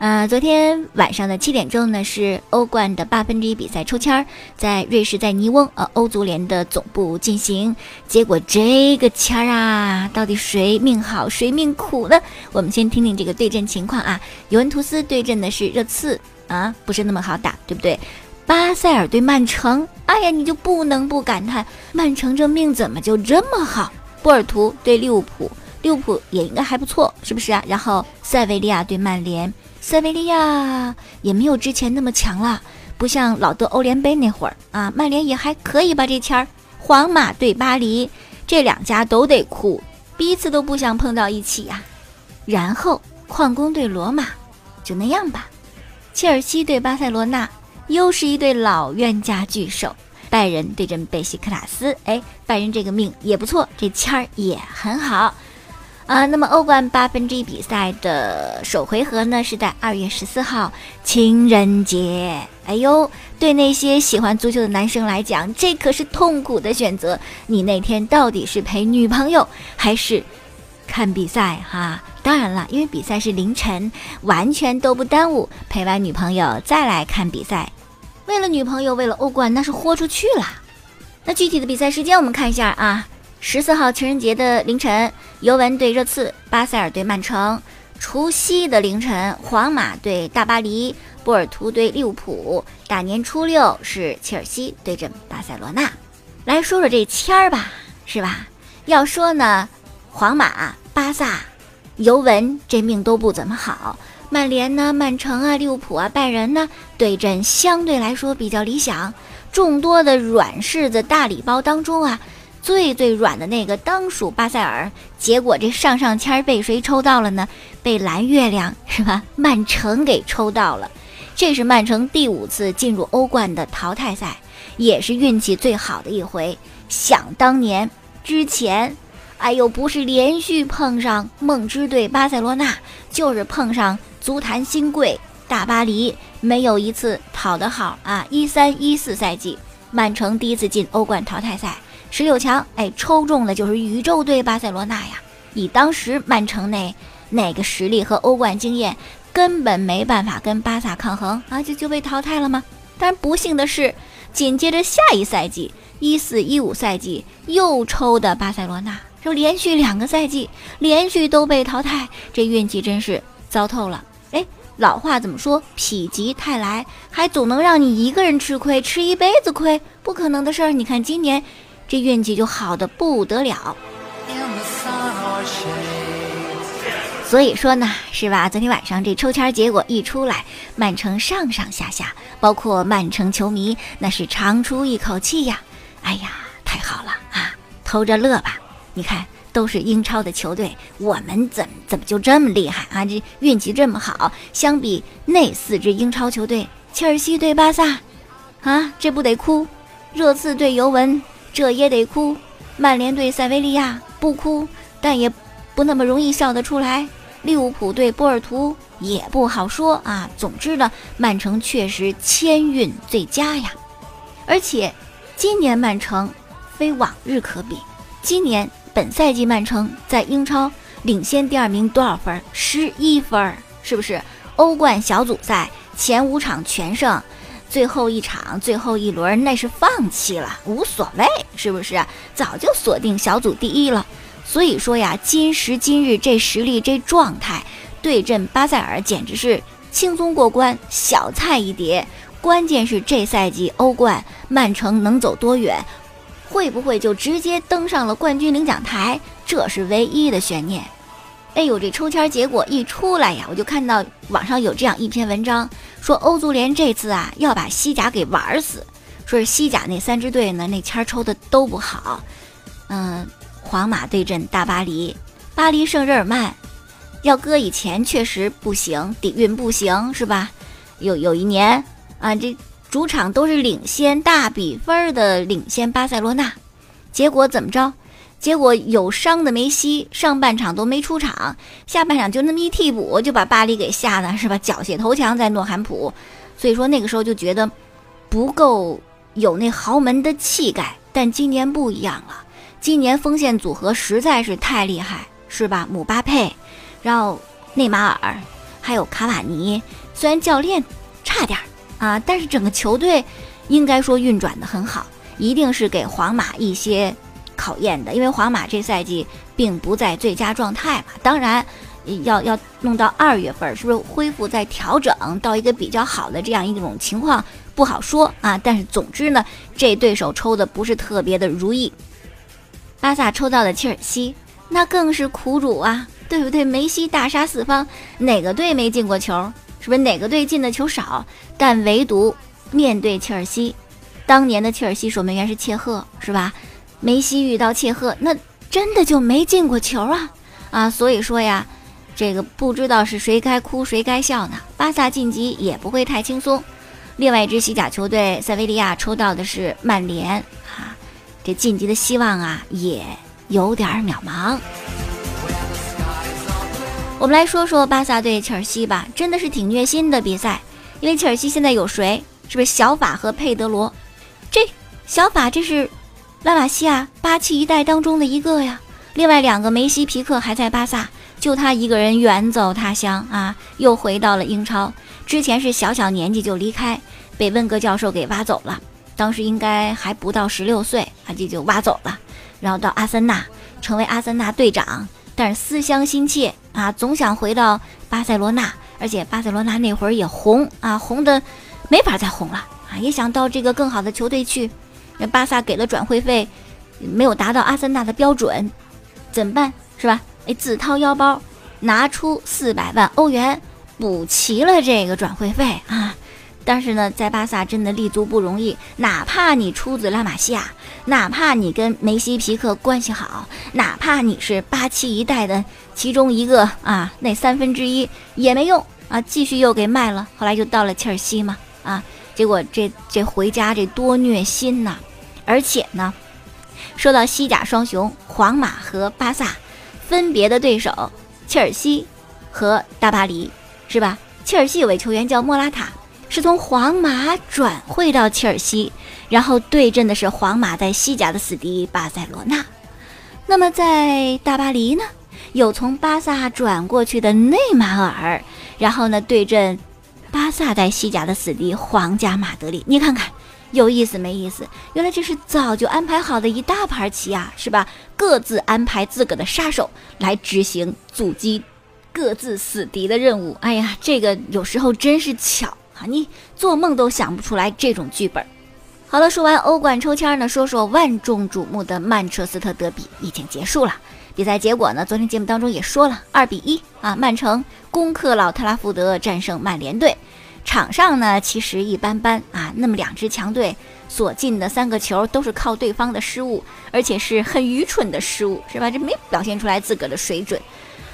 呃，昨天晚上的七点钟呢，是欧冠的八分之一比赛抽签儿，在瑞士在尼翁呃欧足联的总部进行。结果这个签儿啊，到底谁命好谁命苦呢？我们先听听这个对阵情况啊。尤文图斯对阵的是热刺啊，不是那么好打，对不对？巴塞尔对曼城，哎呀，你就不能不感叹，曼城这命怎么就这么好？波尔图对利物浦，利物浦也应该还不错，是不是啊？然后塞维利亚对曼联。塞维利亚也没有之前那么强了，不像老德欧联杯那会儿啊。曼联也还可以吧，这签儿。皇马对巴黎，这两家都得哭，彼此都不想碰到一起呀。然后矿工对罗马，就那样吧。切尔西对巴塞罗那，又是一对老冤家聚首。拜仁对阵贝西克塔斯，哎，拜仁这个命也不错，这签儿也很好。啊，那么欧冠八分之一比赛的首回合呢，是在二月十四号情人节。哎呦，对那些喜欢足球的男生来讲，这可是痛苦的选择。你那天到底是陪女朋友还是看比赛？哈，当然了，因为比赛是凌晨，完全都不耽误。陪完女朋友再来看比赛，为了女朋友，为了欧冠，那是豁出去了。那具体的比赛时间，我们看一下啊。十四号情人节的凌晨，尤文对热刺，巴塞尔对曼城；除夕的凌晨，皇马对大巴黎，波尔图对利物浦；大年初六是切尔西对阵巴塞罗那。来说说这签儿吧，是吧？要说呢，皇马、巴萨、尤文这命都不怎么好；曼联呢、曼城啊、利物浦啊、拜仁呢，对阵相对来说比较理想。众多的软柿子大礼包当中啊。最最软的那个当属巴塞尔，结果这上上签被谁抽到了呢？被蓝月亮是吧？曼城给抽到了。这是曼城第五次进入欧冠的淘汰赛，也是运气最好的一回。想当年之前，哎呦，不是连续碰上梦之队巴塞罗那，就是碰上足坛新贵大巴黎，没有一次讨得好啊！一三一四赛季，曼城第一次进欧冠淘汰赛。十六强，哎，抽中的就是宇宙队巴塞罗那呀！以当时曼城那那个实力和欧冠经验，根本没办法跟巴萨抗衡啊，就就被淘汰了吗？但不幸的是，紧接着下一赛季一四一五赛季又抽的巴塞罗那，就连续两个赛季连续都被淘汰，这运气真是糟透了。哎，老话怎么说？否极泰来，还总能让你一个人吃亏，吃一辈子亏，不可能的事儿。你看今年。这运气就好的不得了，所以说呢，是吧？昨天晚上这抽签结果一出来，曼城上上下下，包括曼城球迷，那是长出一口气呀！哎呀，太好了啊，偷着乐吧！你看，都是英超的球队，我们怎怎么就这么厉害啊？这运气这么好，相比那四支英超球队，切尔西对巴萨，啊，这不得哭？热刺对尤文。这也得哭，曼联对塞维利亚不哭，但也不那么容易笑得出来。利物浦对波尔图也不好说啊。总之呢，曼城确实签运最佳呀。而且，今年曼城非往日可比。今年本赛季曼城在英超领先第二名多少分？十一分，是不是？欧冠小组赛前五场全胜。最后一场，最后一轮，那是放弃了，无所谓，是不是？早就锁定小组第一了。所以说呀，今时今日这实力这状态，对阵巴塞尔简直是轻松过关，小菜一碟。关键是这赛季欧冠，曼城能走多远？会不会就直接登上了冠军领奖台？这是唯一的悬念。哎呦，这抽签结果一出来呀，我就看到网上有这样一篇文章，说欧足联这次啊要把西甲给玩死，说是西甲那三支队呢，那签抽的都不好。嗯，皇马对阵大巴黎，巴黎圣日耳曼，要搁以前确实不行，底蕴不行，是吧？有有一年啊，这主场都是领先大比分的领先巴塞罗那，结果怎么着？结果有伤的梅西上半场都没出场，下半场就那么一替补，就把巴黎给吓得是吧？缴械投降在诺坎普。所以说那个时候就觉得不够有那豪门的气概。但今年不一样了，今年锋线组合实在是太厉害，是吧？姆巴佩，然后内马尔，还有卡瓦尼。虽然教练差点儿啊，但是整个球队应该说运转的很好，一定是给皇马一些。考验的，因为皇马这赛季并不在最佳状态嘛，当然要要弄到二月份，是不是恢复再调整到一个比较好的这样一种情况不好说啊。但是总之呢，这对手抽的不是特别的如意。巴萨抽到的切尔西，那更是苦主啊，对不对？梅西大杀四方，哪个队没进过球？是不是哪个队进的球少？但唯独面对切尔西，当年的切尔西守门员是切赫，是吧？梅西遇到切赫，那真的就没进过球啊啊！所以说呀，这个不知道是谁该哭谁该笑呢。巴萨晋级也不会太轻松。另外一支西甲球队塞维利亚抽到的是曼联啊，这晋级的希望啊也有点渺茫。我们来说说巴萨对切尔西吧，真的是挺虐心的比赛。因为切尔西现在有谁？是不是小法和佩德罗？这小法这是。拉瓦西亚八七一代当中的一个呀，另外两个梅西、皮克还在巴萨，就他一个人远走他乡啊，又回到了英超。之前是小小年纪就离开，被温格教授给挖走了，当时应该还不到十六岁啊，这就挖走了，然后到阿森纳成为阿森纳队长，但是思乡心切啊，总想回到巴塞罗那，而且巴塞罗那那会儿也红啊，红的没法再红了啊，也想到这个更好的球队去。那巴萨给了转会费，没有达到阿森纳的标准，怎么办？是吧？哎，自掏腰包拿出四百万欧元补齐了这个转会费啊！但是呢，在巴萨真的立足不容易，哪怕你出自拉玛西亚，哪怕你跟梅西、皮克关系好，哪怕你是八七一代的其中一个啊，那三分之一也没用啊！继续又给卖了，后来就到了切尔西嘛啊！结果这这回家这多虐心呐！而且呢，说到西甲双雄皇马和巴萨，分别的对手切尔西和大巴黎，是吧？切尔西有位球员叫莫拉塔，是从皇马转会到切尔西，然后对阵的是皇马在西甲的死敌巴塞罗那。那么在大巴黎呢，有从巴萨转过去的内马尔，然后呢对阵巴萨在西甲的死敌皇家马德里。你看看。有意思没意思？原来这是早就安排好的一大盘棋啊，是吧？各自安排自个的杀手来执行阻击各自死敌的任务。哎呀，这个有时候真是巧啊，你做梦都想不出来这种剧本。好了，说完欧冠抽签呢，说说万众瞩目的曼彻斯特德比已经结束了。比赛结果呢，昨天节目当中也说了，二比一啊，曼城攻克老特拉福德，战胜曼联队。场上呢，其实一般般啊。那么两支强队所进的三个球都是靠对方的失误，而且是很愚蠢的失误，是吧？这没表现出来自个的水准。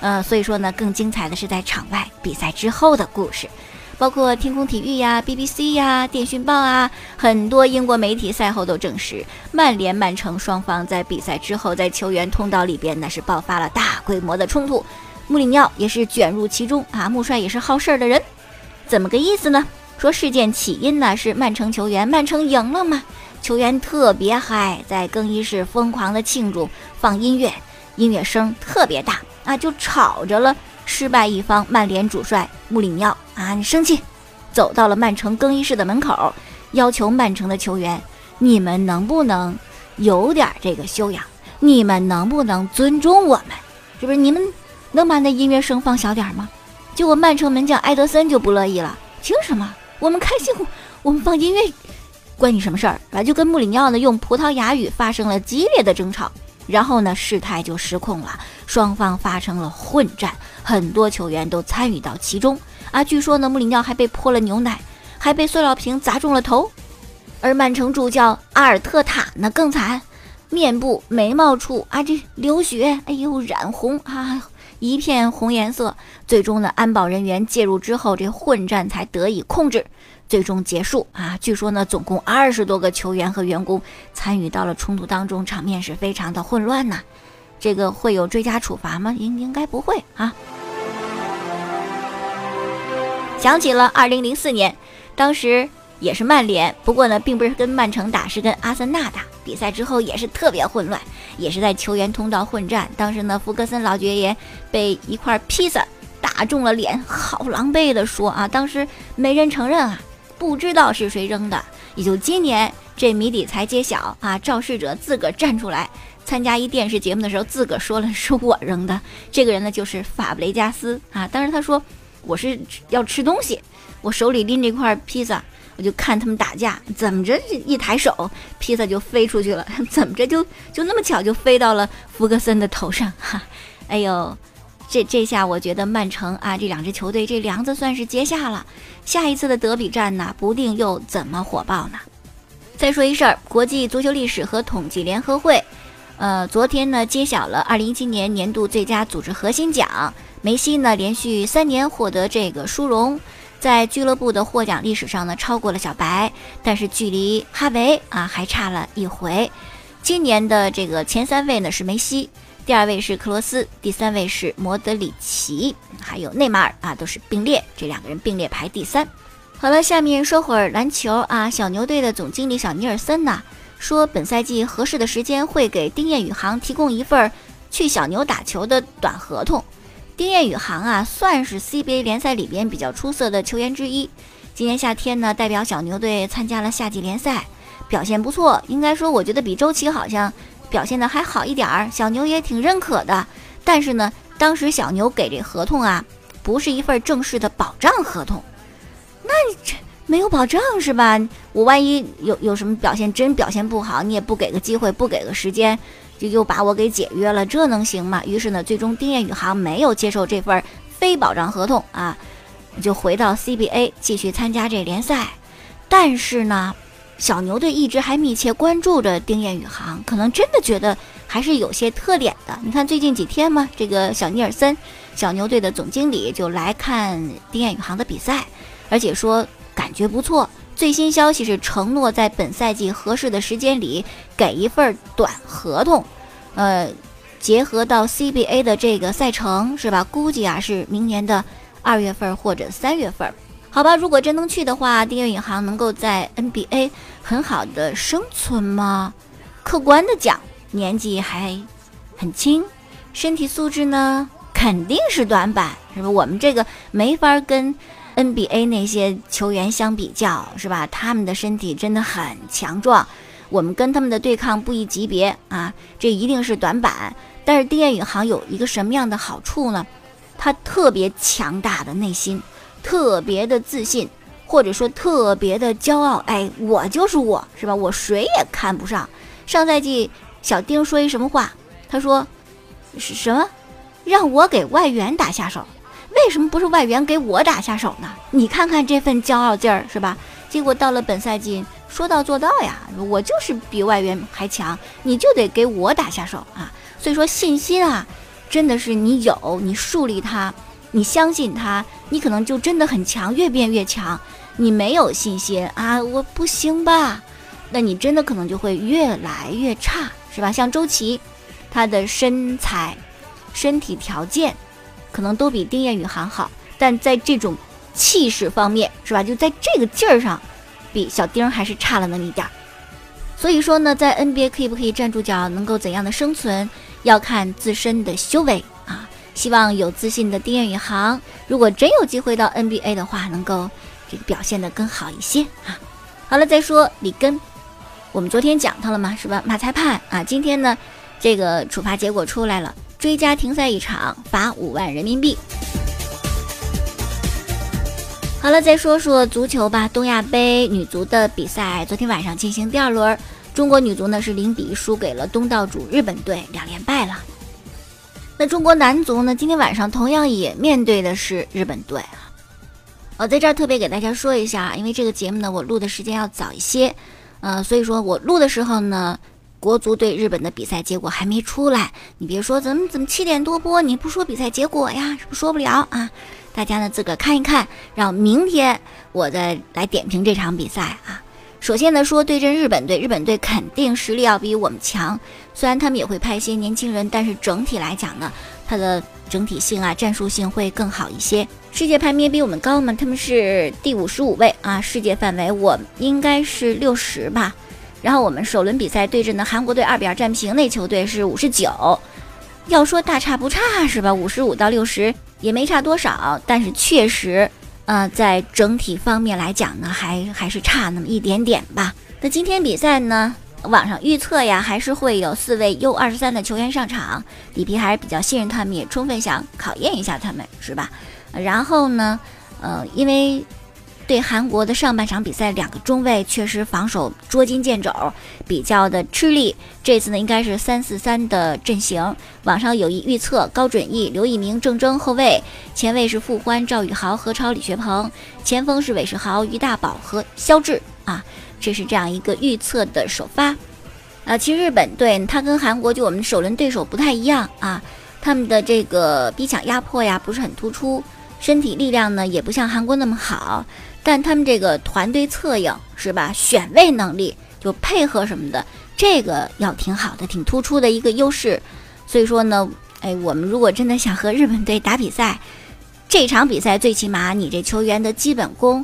呃，所以说呢，更精彩的是在场外比赛之后的故事，包括天空体育呀、BBC 呀、电讯报啊，很多英国媒体赛后都证实，曼联、曼城双方在比赛之后在球员通道里边那是爆发了大规模的冲突，穆里尼奥也是卷入其中啊。穆帅也是好事儿的人。怎么个意思呢？说事件起因呢是曼城球员，曼城赢了嘛，球员特别嗨，在更衣室疯狂的庆祝，放音乐，音乐声特别大啊，就吵着了失败一方曼联主帅穆里尼奥啊，你生气，走到了曼城更衣室的门口，要求曼城的球员，你们能不能有点这个修养？你们能不能尊重我们？是不是？你们能把那音乐声放小点吗？结果曼城门将埃德森就不乐意了，凭什么？我们开心，我们放音乐，关你什么事儿？啊，就跟穆里尼奥呢用葡萄牙语发生了激烈的争吵，然后呢事态就失控了，双方发生了混战，很多球员都参与到其中啊。据说呢穆里尼奥还被泼了牛奶，还被塑料瓶砸中了头，而曼城主教阿尔特塔呢更惨，面部、眉毛处啊，这流血，哎呦，染红啊，一片红颜色。最终呢，安保人员介入之后，这混战才得以控制，最终结束啊。据说呢，总共二十多个球员和员工参与到了冲突当中，场面是非常的混乱呐。这个会有追加处罚吗？应应该不会啊。想起了二零零四年，当时。也是曼联，不过呢，并不是跟曼城打，是跟阿森纳打。比赛之后也是特别混乱，也是在球员通道混战。当时呢，福格森老爵爷被一块披萨打中了脸，好狼狈的说啊，当时没人承认啊，不知道是谁扔的。也就今年这谜底才揭晓啊，肇事者自个儿站出来参加一电视节目的时候，自个儿说了是我扔的。这个人呢，就是法布雷加斯啊。当时他说我是要吃东西，我手里拎着一块披萨。我就看他们打架，怎么着一抬手，披萨就飞出去了，怎么着就就那么巧就飞到了福格森的头上，哈，哎呦，这这下我觉得曼城啊这两支球队这梁子算是结下了，下一次的德比战呢，不定又怎么火爆呢？再说一事儿，国际足球历史和统计联合会，呃，昨天呢揭晓了二零一七年年度最佳组织核心奖，梅西呢连续三年获得这个殊荣。在俱乐部的获奖历史上呢，超过了小白，但是距离哈维啊还差了一回。今年的这个前三位呢是梅西，第二位是克罗斯，第三位是莫德里奇，还有内马尔啊，都是并列，这两个人并列排第三。好了，下面说会儿篮球啊，小牛队的总经理小尼尔森呐说，本赛季合适的时间会给丁彦雨航提供一份去小牛打球的短合同。丁彦雨航啊，算是 CBA 联赛里边比较出色的球员之一。今年夏天呢，代表小牛队参加了夏季联赛，表现不错。应该说，我觉得比周琦好像表现的还好一点儿，小牛也挺认可的。但是呢，当时小牛给这合同啊，不是一份正式的保障合同。那这没有保障是吧？我万一有有什么表现真表现不好，你也不给个机会，不给个时间。就又把我给解约了，这能行吗？于是呢，最终丁彦雨航没有接受这份非保障合同啊，就回到 CBA 继续参加这联赛。但是呢，小牛队一直还密切关注着丁彦雨航，可能真的觉得还是有些特点的。你看最近几天嘛，这个小尼尔森，小牛队的总经理就来看丁彦雨航的比赛，而且说感觉不错。最新消息是承诺在本赛季合适的时间里给一份短合同，呃，结合到 CBA 的这个赛程是吧？估计啊是明年的二月份或者三月份，好吧？如果真能去的话，丁彦雨航能够在 NBA 很好的生存吗？客观的讲，年纪还很轻，身体素质呢肯定是短板，是吧？我们这个没法跟。NBA 那些球员相比较是吧？他们的身体真的很强壮，我们跟他们的对抗不一级别啊，这一定是短板。但是丁彦雨航有一个什么样的好处呢？他特别强大的内心，特别的自信，或者说特别的骄傲。哎，我就是我，是吧？我谁也看不上。上赛季小丁说一什么话？他说是什么？让我给外援打下手。为什么不是外援给我打下手呢？你看看这份骄傲劲儿是吧？结果到了本赛季，说到做到呀，我就是比外援还强，你就得给我打下手啊！所以说信心啊，真的是你有，你树立它，你相信它，你可能就真的很强，越变越强。你没有信心啊，我不行吧？那你真的可能就会越来越差，是吧？像周琦，他的身材、身体条件。可能都比丁彦雨航好，但在这种气势方面，是吧？就在这个劲儿上，比小丁还是差了那么一点儿。所以说呢，在 NBA 可以不可以站住脚，能够怎样的生存，要看自身的修为啊。希望有自信的丁彦雨航，如果真有机会到 NBA 的话，能够这个表现的更好一些啊。好了，再说里根，我们昨天讲他了吗？是吧？马裁判啊，今天呢，这个处罚结果出来了。追加停赛一场，罚五万人民币。好了，再说说足球吧。东亚杯女足的比赛昨天晚上进行第二轮，中国女足呢是零比输给了东道主日本队，两连败了。那中国男足呢，今天晚上同样也面对的是日本队啊。我在这儿特别给大家说一下，因为这个节目呢，我录的时间要早一些，呃，所以说我录的时候呢。国足对日本的比赛结果还没出来，你别说怎么怎么七点多播，你不说比赛结果呀，是不说不了啊？大家呢自个儿看一看，让明天我再来点评这场比赛啊。首先呢，说对阵日本队，日本队肯定实力要比我们强。虽然他们也会派一些年轻人，但是整体来讲呢，它的整体性啊、战术性会更好一些。世界排名比我们高嘛，他们是第五十五位啊，世界范围我应该是六十吧。然后我们首轮比赛对阵的韩国队二比二战平，那球队是五十九。要说大差不差是吧？五十五到六十也没差多少，但是确实。呃，在整体方面来讲呢，还还是差那么一点点吧。那今天比赛呢，网上预测呀，还是会有四位 U 二十三的球员上场。里皮还是比较信任他们，也充分想考验一下他们，是吧？然后呢，呃，因为。对韩国的上半场比赛，两个中卫确实防守捉襟见肘，比较的吃力。这次呢，应该是三四三的阵型。网上有一预测：高准翼、刘一鸣、郑铮后卫，前卫是傅欢、赵宇豪、何超、李学鹏，前锋是韦世豪、于大宝和肖智。啊，这是这样一个预测的首发。啊，其实日本队他跟韩国就我们首轮对手不太一样啊，他们的这个逼抢压迫呀不是很突出，身体力量呢也不像韩国那么好。但他们这个团队策应是吧？选位能力就配合什么的，这个要挺好的，挺突出的一个优势。所以说呢，哎，我们如果真的想和日本队打比赛，这场比赛最起码你这球员的基本功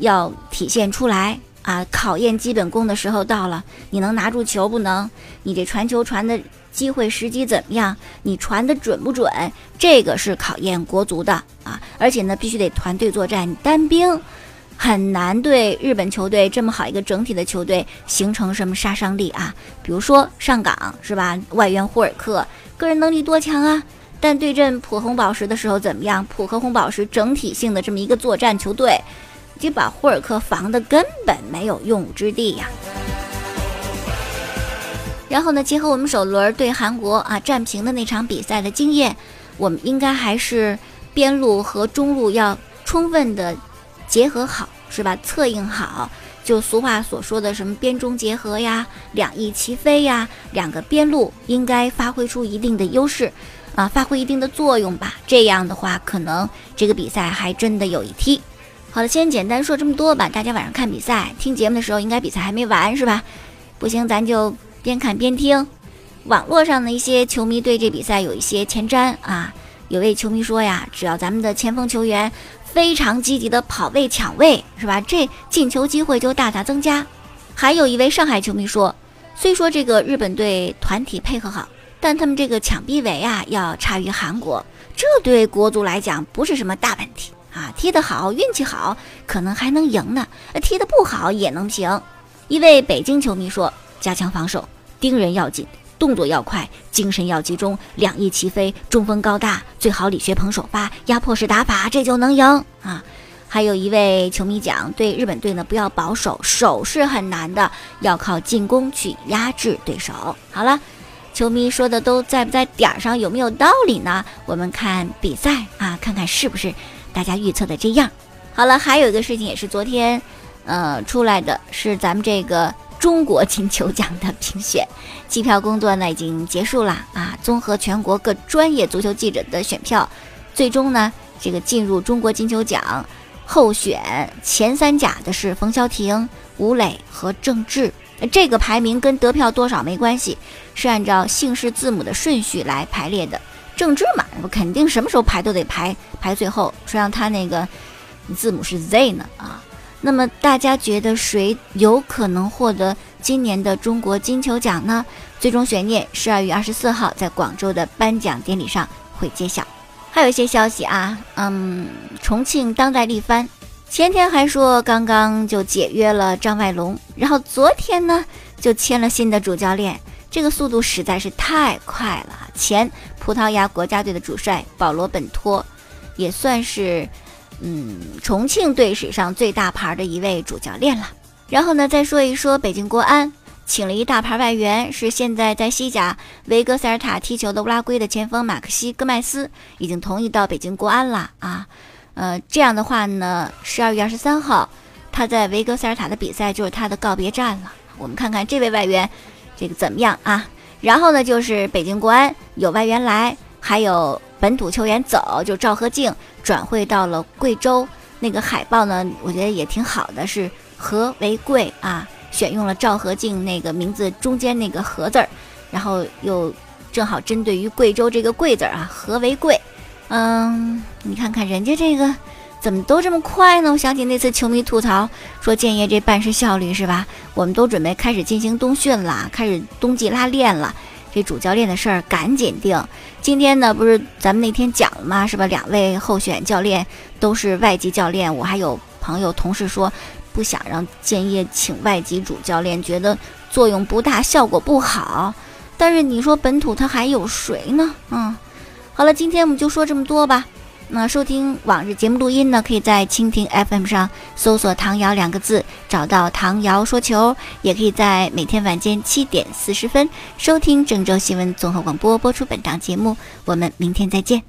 要体现出来啊！考验基本功的时候到了，你能拿住球不能？你这传球传的机会时机怎么样？你传的准不准？这个是考验国足的啊！而且呢，必须得团队作战，单兵。很难对日本球队这么好一个整体的球队形成什么杀伤力啊？比如说上港是吧？外援霍尔克个人能力多强啊？但对阵普红宝石的时候怎么样？普和红宝石整体性的这么一个作战球队，就把霍尔克防的根本没有用武之地呀。然后呢，结合我们首轮对韩国啊战平的那场比赛的经验，我们应该还是边路和中路要充分的。结合好是吧？策应好，就俗话所说的什么边中结合呀，两翼齐飞呀，两个边路应该发挥出一定的优势，啊，发挥一定的作用吧。这样的话，可能这个比赛还真的有一踢。好了，先简单说这么多吧。大家晚上看比赛、听节目的时候，应该比赛还没完是吧？不行，咱就边看边听。网络上的一些球迷对这比赛有一些前瞻啊，有位球迷说呀，只要咱们的前锋球员。非常积极的跑位抢位是吧？这进球机会就大大增加。还有一位上海球迷说，虽说这个日本队团体配合好，但他们这个抢逼围啊要差于韩国，这对国足来讲不是什么大问题啊。踢得好，运气好，可能还能赢呢；踢得不好也能平。一位北京球迷说，加强防守，盯人要紧。动作要快，精神要集中，两翼齐飞，中锋高大，最好李学鹏首发，压迫式打法，这就能赢啊！还有一位球迷讲，对日本队呢，不要保守，守是很难的，要靠进攻去压制对手。好了，球迷说的都在不在点儿上，有没有道理呢？我们看比赛啊，看看是不是大家预测的这样。好了，还有一个事情也是昨天，呃，出来的是咱们这个。中国金球奖的评选，计票工作呢已经结束了啊！综合全国各专业足球记者的选票，最终呢，这个进入中国金球奖候选前三甲的是冯潇霆、吴磊和郑智。这个排名跟得票多少没关系，是按照姓氏字母的顺序来排列的。郑智嘛，我肯定什么时候排都得排排最后，谁让他那个字母是 Z 呢啊？那么大家觉得谁有可能获得今年的中国金球奖呢？最终悬念十二月二十四号在广州的颁奖典礼上会揭晓。还有一些消息啊，嗯，重庆当代力帆前天还说刚刚就解约了张外龙，然后昨天呢就签了新的主教练，这个速度实在是太快了。前葡萄牙国家队的主帅保罗本托也算是。嗯，重庆队史上最大牌的一位主教练了。然后呢，再说一说北京国安，请了一大牌外援，是现在在西甲维格塞尔塔踢球的乌拉圭的前锋马克西戈麦斯，已经同意到北京国安了啊。呃，这样的话呢，十二月二十三号他在维格塞尔塔的比赛就是他的告别战了。我们看看这位外援这个怎么样啊？然后呢，就是北京国安有外援来，还有本土球员走，就赵和静转会到了贵州。那个海报呢，我觉得也挺好的，是和为贵啊，选用了赵和静那个名字中间那个和字儿，然后又正好针对于贵州这个贵字儿啊，和为贵。嗯，你看看人家这个。怎么都这么快呢？我想起那次球迷吐槽说建业这办事效率是吧？我们都准备开始进行冬训了，开始冬季拉练了。这主教练的事儿赶紧定。今天呢，不是咱们那天讲了吗？是吧？两位候选教练都是外籍教练。我还有朋友同事说不想让建业请外籍主教练，觉得作用不大，效果不好。但是你说本土他还有谁呢？嗯，好了，今天我们就说这么多吧。那收听往日节目录音呢，可以在蜻蜓 FM 上搜索“唐瑶”两个字，找到唐瑶说球；也可以在每天晚间七点四十分收听郑州新闻综合广播播出本档节目。我们明天再见。